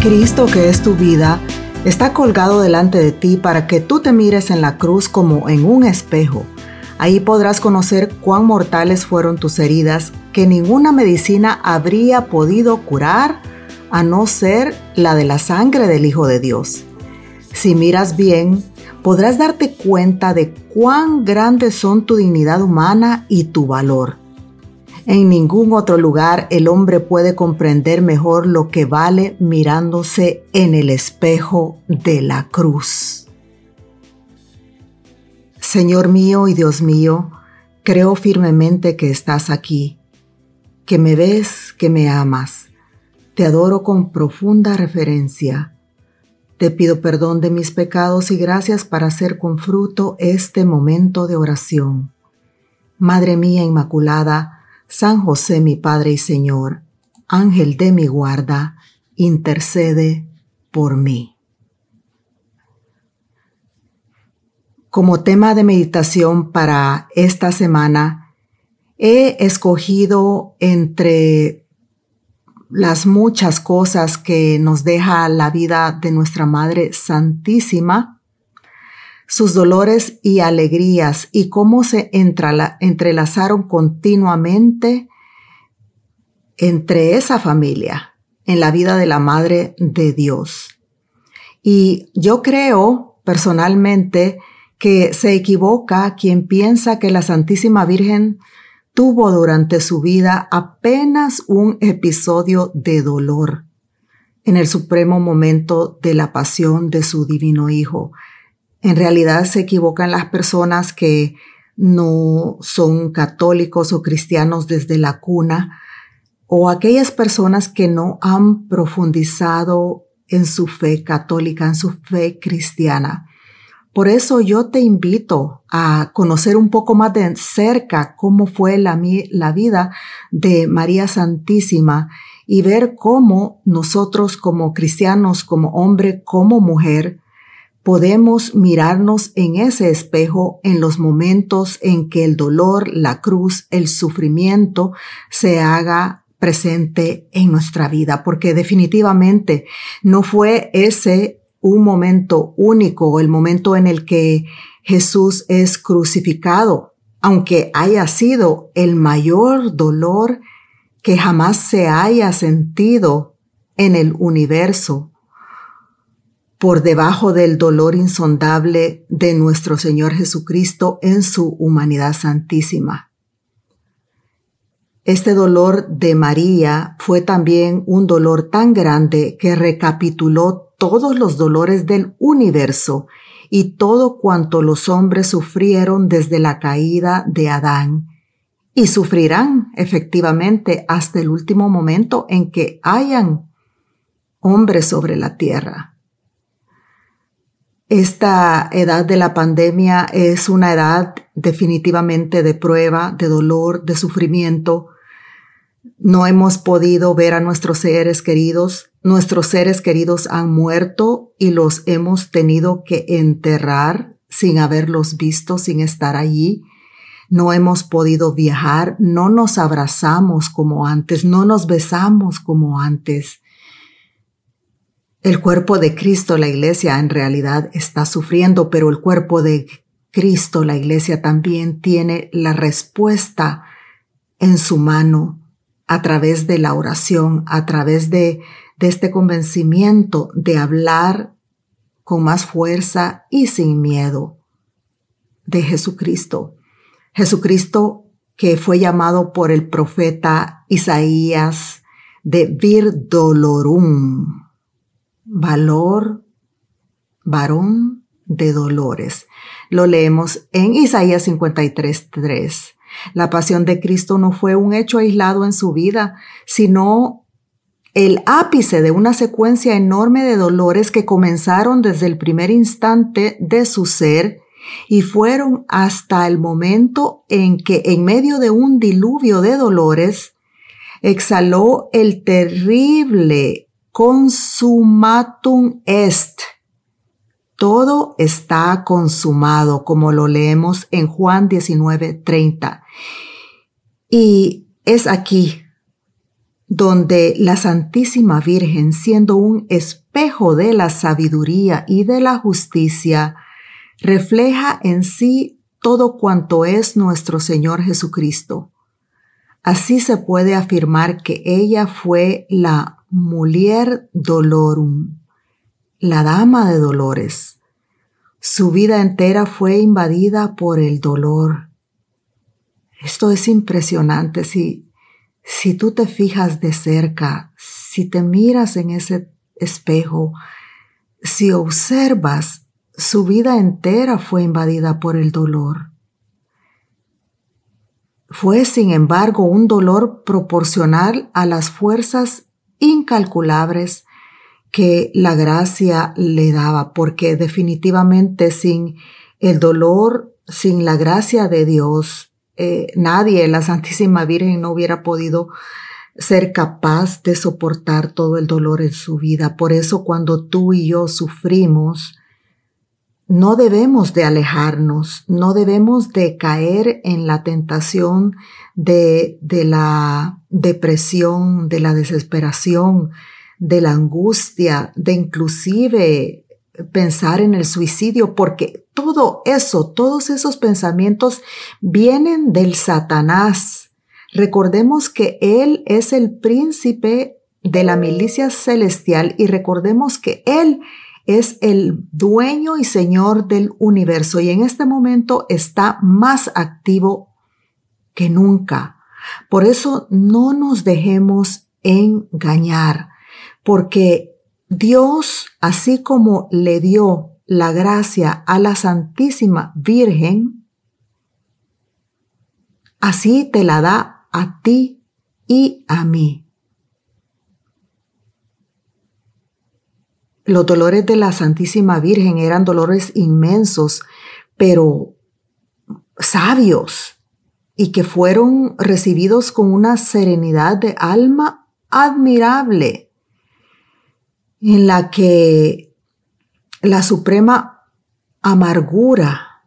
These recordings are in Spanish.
Cristo, que es tu vida, está colgado delante de ti para que tú te mires en la cruz como en un espejo. Ahí podrás conocer cuán mortales fueron tus heridas que ninguna medicina habría podido curar a no ser la de la sangre del Hijo de Dios. Si miras bien, podrás darte cuenta de cuán grandes son tu dignidad humana y tu valor. En ningún otro lugar el hombre puede comprender mejor lo que vale mirándose en el espejo de la cruz. Señor mío y Dios mío, creo firmemente que estás aquí, que me ves, que me amas. Te adoro con profunda referencia. Te pido perdón de mis pecados y gracias para hacer con fruto este momento de oración. Madre mía Inmaculada, San José mi Padre y Señor, Ángel de mi guarda, intercede por mí. Como tema de meditación para esta semana, he escogido entre las muchas cosas que nos deja la vida de nuestra Madre Santísima, sus dolores y alegrías y cómo se entrelazaron continuamente entre esa familia en la vida de la Madre de Dios. Y yo creo personalmente que se equivoca quien piensa que la Santísima Virgen tuvo durante su vida apenas un episodio de dolor en el supremo momento de la pasión de su divino Hijo. En realidad se equivocan las personas que no son católicos o cristianos desde la cuna o aquellas personas que no han profundizado en su fe católica, en su fe cristiana. Por eso yo te invito a conocer un poco más de cerca cómo fue la, la vida de María Santísima y ver cómo nosotros como cristianos, como hombre, como mujer, podemos mirarnos en ese espejo en los momentos en que el dolor, la cruz, el sufrimiento se haga presente en nuestra vida, porque definitivamente no fue ese un momento único, el momento en el que Jesús es crucificado, aunque haya sido el mayor dolor que jamás se haya sentido en el universo por debajo del dolor insondable de nuestro Señor Jesucristo en su humanidad santísima. Este dolor de María fue también un dolor tan grande que recapituló todos los dolores del universo y todo cuanto los hombres sufrieron desde la caída de Adán y sufrirán efectivamente hasta el último momento en que hayan hombres sobre la tierra. Esta edad de la pandemia es una edad definitivamente de prueba, de dolor, de sufrimiento. No hemos podido ver a nuestros seres queridos. Nuestros seres queridos han muerto y los hemos tenido que enterrar sin haberlos visto, sin estar allí. No hemos podido viajar, no nos abrazamos como antes, no nos besamos como antes. El cuerpo de Cristo, la iglesia, en realidad está sufriendo, pero el cuerpo de Cristo, la iglesia, también tiene la respuesta en su mano a través de la oración, a través de, este convencimiento de hablar con más fuerza y sin miedo de Jesucristo. Jesucristo que fue llamado por el profeta Isaías de Vir Dolorum, valor, varón de dolores. Lo leemos en Isaías 53.3. La pasión de Cristo no fue un hecho aislado en su vida, sino el ápice de una secuencia enorme de dolores que comenzaron desde el primer instante de su ser y fueron hasta el momento en que en medio de un diluvio de dolores exhaló el terrible consumatum est. Todo está consumado, como lo leemos en Juan 19:30. Y es aquí donde la Santísima Virgen, siendo un espejo de la sabiduría y de la justicia, refleja en sí todo cuanto es nuestro Señor Jesucristo. Así se puede afirmar que ella fue la mulier dolorum, la dama de dolores. Su vida entera fue invadida por el dolor. Esto es impresionante. Si si tú te fijas de cerca, si te miras en ese espejo, si observas, su vida entera fue invadida por el dolor. Fue, sin embargo, un dolor proporcional a las fuerzas incalculables que la gracia le daba, porque definitivamente sin el dolor, sin la gracia de Dios, eh, nadie, la Santísima Virgen, no hubiera podido ser capaz de soportar todo el dolor en su vida. Por eso cuando tú y yo sufrimos, no debemos de alejarnos, no debemos de caer en la tentación de, de la depresión, de la desesperación, de la angustia, de inclusive pensar en el suicidio, porque todo eso, todos esos pensamientos vienen del Satanás. Recordemos que Él es el príncipe de la milicia celestial y recordemos que Él el dueño y señor del universo y en este momento está más activo que nunca. Por eso no nos dejemos engañar, porque Dios, así como le dio la gracia a la Santísima Virgen, así te la da a ti y a mí. Los dolores de la Santísima Virgen eran dolores inmensos, pero sabios y que fueron recibidos con una serenidad de alma admirable en la que la suprema amargura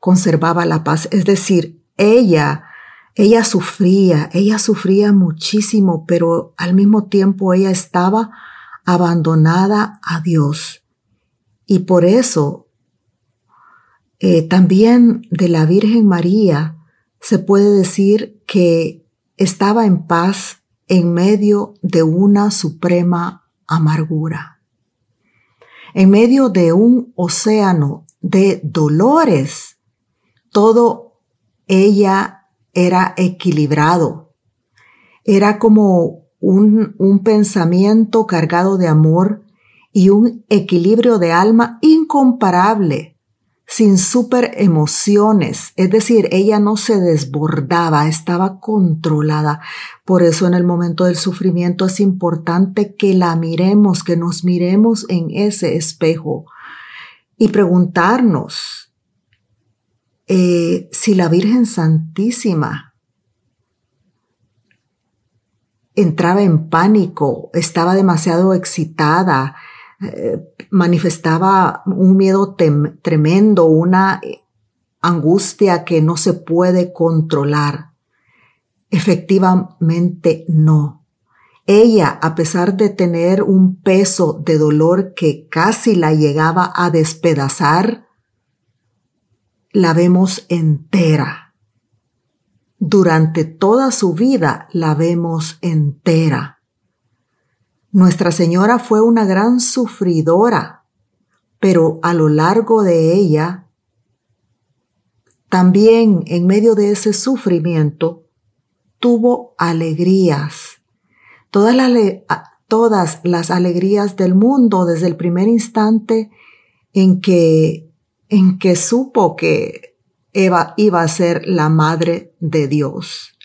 conservaba la paz. Es decir, ella, ella sufría, ella sufría muchísimo, pero al mismo tiempo ella estaba abandonada a Dios. Y por eso eh, también de la Virgen María se puede decir que estaba en paz en medio de una suprema amargura, en medio de un océano de dolores, todo ella era equilibrado, era como un, un pensamiento cargado de amor y un equilibrio de alma incomparable sin super emociones, es decir, ella no se desbordaba, estaba controlada. Por eso en el momento del sufrimiento es importante que la miremos, que nos miremos en ese espejo y preguntarnos eh, si la Virgen Santísima entraba en pánico, estaba demasiado excitada, eh, manifestaba un miedo tremendo, una angustia que no se puede controlar. Efectivamente, no. Ella, a pesar de tener un peso de dolor que casi la llegaba a despedazar, la vemos entera. Durante toda su vida la vemos entera nuestra Señora fue una gran sufridora, pero a lo largo de ella, también en medio de ese sufrimiento, tuvo alegrías. Todas las, todas las alegrías del mundo desde el primer instante en que, en que supo que Eva iba a ser la madre de Dios.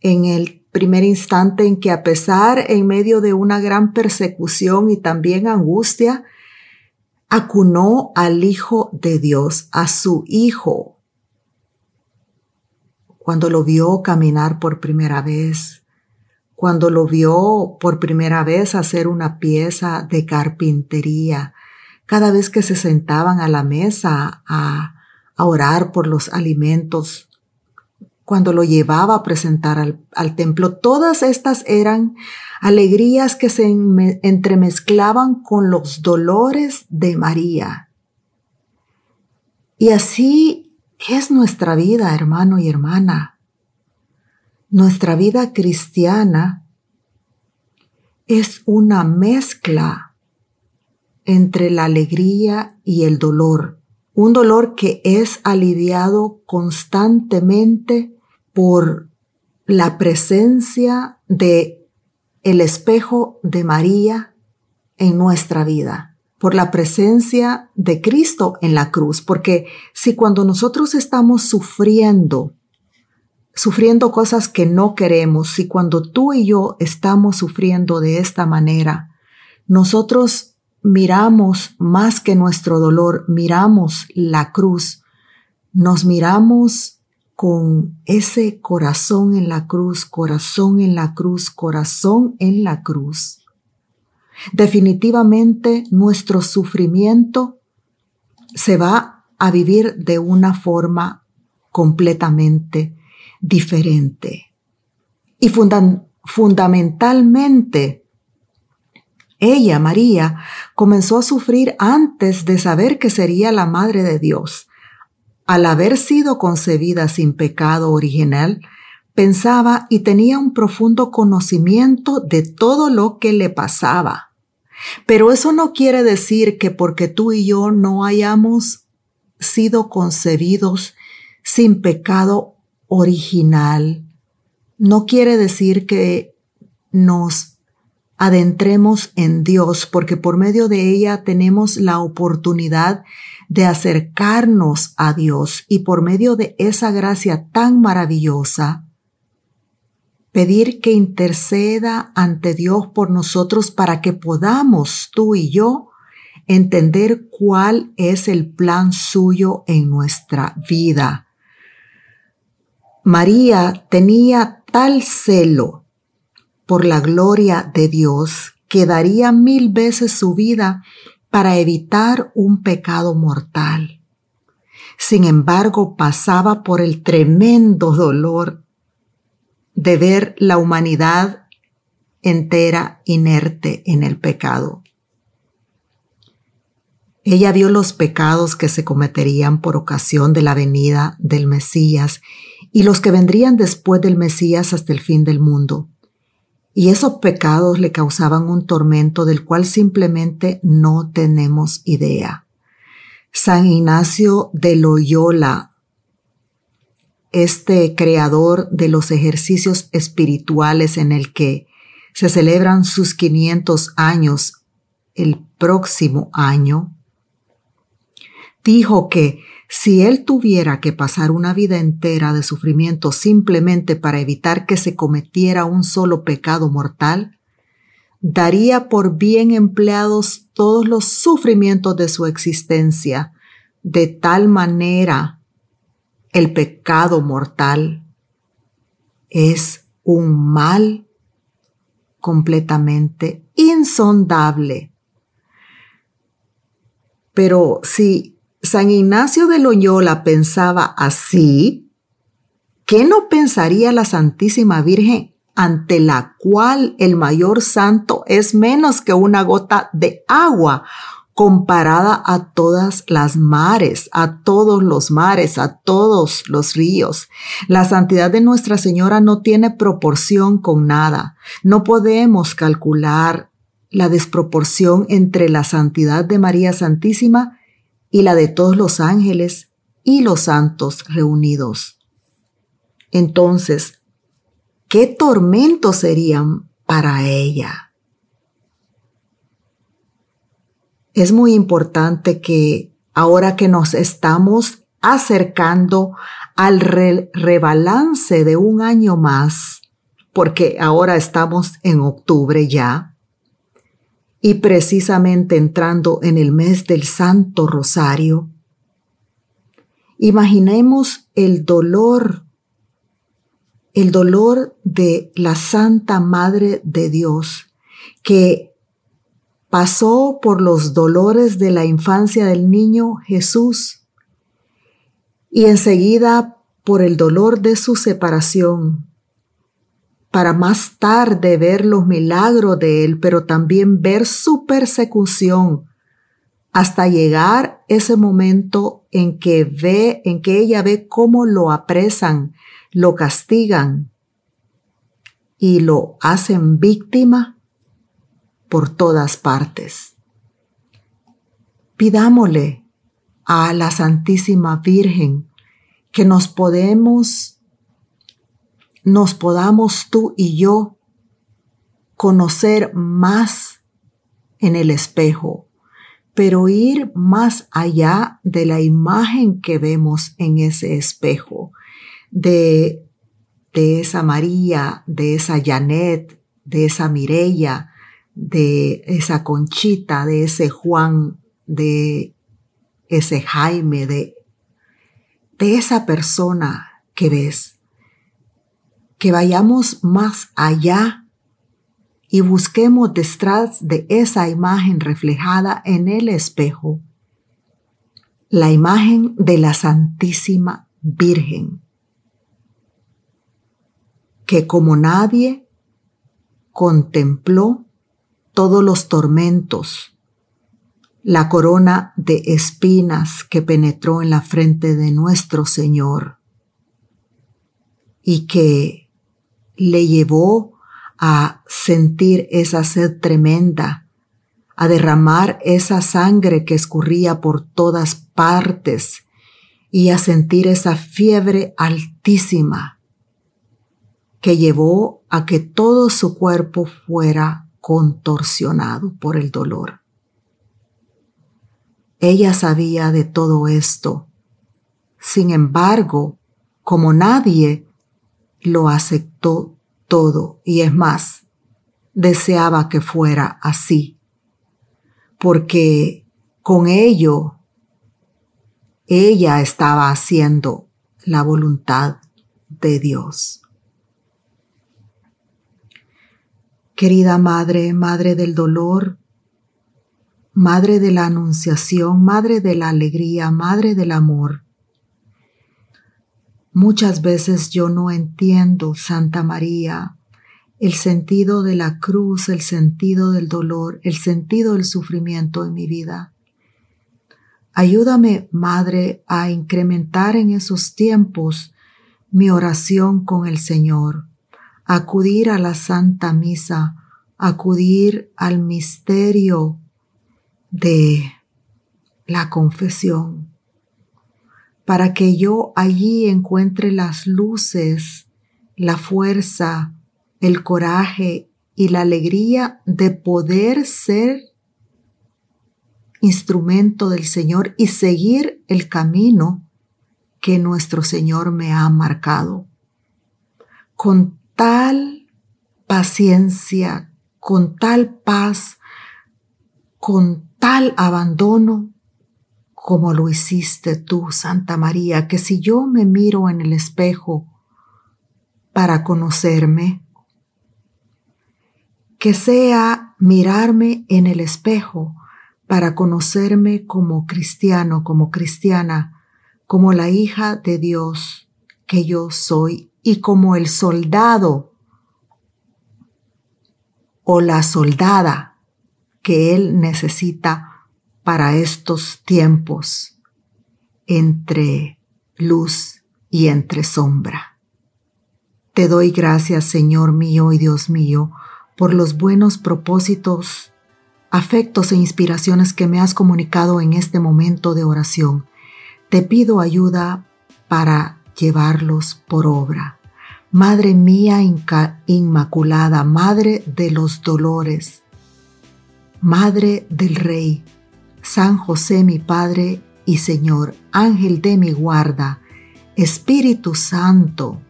En el primer instante en que a pesar en medio de una gran persecución y también angustia, acunó al Hijo de Dios, a su Hijo, cuando lo vio caminar por primera vez, cuando lo vio por primera vez hacer una pieza de carpintería, cada vez que se sentaban a la mesa a, a orar por los alimentos cuando lo llevaba a presentar al, templo. Todas estas eran alegrías que se entremezclaban con los dolores de María. Y así es nuestra vida, hermano y hermana. Nuestra vida cristiana es una mezcla entre la alegría y el dolor. Un dolor que es aliviado constantemente por la presencia de el espejo de María en nuestra vida, por la presencia de Cristo en la cruz, porque si cuando nosotros estamos sufriendo, sufriendo cosas que no queremos, si cuando tú y yo estamos sufriendo de esta manera, nosotros miramos más que nuestro dolor, miramos la cruz, nos miramos con ese corazón en la cruz, corazón en la cruz, corazón en la cruz. Definitivamente nuestro sufrimiento se va a vivir de una forma completamente diferente. Y fundamentalmente, ella, María, comenzó a sufrir antes de saber que sería la Madre de Dios al haber sido concebida sin pecado original, pensaba y tenía un profundo conocimiento de todo lo que le pasaba. Pero eso no quiere decir que porque tú y yo no hayamos sido concebidos sin pecado original, no quiere decir que nos adentremos en Dios, porque por medio de ella tenemos la oportunidad de acercarnos a Dios y por medio de esa gracia tan maravillosa, pedir que interceda ante Dios por nosotros para que podamos tú y yo entender cuál es el plan suyo en nuestra vida. María tenía tal celo por la gloria de Dios que daría mil veces su vida para evitar un pecado mortal. Sin embargo, pasaba por el tremendo dolor de ver la humanidad entera inerte en el pecado. Ella vio los pecados que se cometerían por ocasión de la venida del Mesías y los que vendrían después del Mesías hasta el fin del mundo y esos pecados le causaban un tormento del cual simplemente no tenemos idea. San Ignacio de Loyola, este creador de los ejercicios espirituales en el que se celebran sus 500 años el próximo año, dijo que si él tuviera que pasar una vida entera de sufrimiento simplemente para evitar que se cometiera un solo pecado mortal, daría por bien empleados todos los sufrimientos de su existencia, de tal manera el pecado mortal es un mal completamente insondable. Pero si San Ignacio de Loyola pensaba así, ¿qué no pensaría la Santísima Virgen ante la cual el mayor santo es menos que una gota de agua comparada a todas las mares, a todos los mares, a todos los ríos. La santidad de Nuestra Señora no tiene proporción con nada. No podemos calcular la desproporción entre la santidad de María Santísima y la de todos los ángeles y los santos reunidos. Entonces, ¿qué tormentos serían para ella? Es muy importante que ahora que nos estamos acercando al rebalance de un año más, porque ahora estamos en octubre ya, y precisamente entrando en el mes del Santo Rosario, imaginemos el dolor, el dolor de la Santa Madre de Dios que pasó por los dolores de la infancia del niño Jesús y enseguida por el dolor de su separación, para más tarde ver los milagros de él, pero también ver su persecución, hasta llegar ese momento en que ve, en que ella ve cómo lo apresan, lo castigan y lo hacen víctima por todas partes. Pidámosle a la Santísima Virgen que nos podemos, nos podamos tú y yo conocer más en el espejo, pero ir más allá de la imagen que vemos en ese espejo, de, de esa María, de esa Janet, de esa Mirella, de esa Conchita, de ese Juan, de ese Jaime, de de esa persona que ves. Que vayamos más allá y busquemos detrás de esa imagen reflejada en el espejo la imagen de la Santísima Virgen, que como nadie contempló todos los tormentos, la corona de espinas que penetró en la frente de nuestro Señor y que le llevó a sentir esa sed tremenda, a derramar esa sangre que escurría por todas partes y a sentir esa fiebre altísima que llevó a que todo su cuerpo fuera contorsionado por el dolor. Ella sabía de todo esto. Sin embargo, como nadie lo aceptó todo, y es más, deseaba que fuera así, porque con ello ella estaba haciendo la voluntad de Dios. Querida Madre, Madre del Dolor, Madre de la Anunciación, Madre de la Alegría, Madre del Amor. Muchas veces yo no entiendo, Santa María, el sentido de la cruz, el sentido del dolor, el sentido del sufrimiento en mi vida. Ayúdame, Madre, a incrementar en esos tiempos mi oración con el Señor, acudir a la Santa Misa, acudir al misterio de la confesión, para que yo allí encuentre las luces, la fuerza, el coraje y la alegría de poder ser instrumento del Señor y seguir el camino que nuestro Señor me ha marcado. Con tal paciencia, con tal paz, con tal abandono como lo hiciste tú, Santa María, que si yo me miro en el espejo para conocerme, que sea mirarme en el espejo para conocerme como cristiano, como cristiana, como la hija de Dios que yo soy y como el soldado o la soldada que Él necesita para estos tiempos entre luz y entre sombra. Te doy gracias, Señor mío y Dios mío, por los buenos propósitos, afectos e inspiraciones que me has comunicado en este momento de oración. Te pido ayuda para llevarlos por obra. Madre mía Inmaculada, Madre de los Dolores, Madre del Rey, San José mi Padre y Señor, Ángel de mi guarda, Espíritu Santo,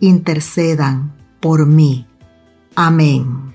intercedan por mí. Amén.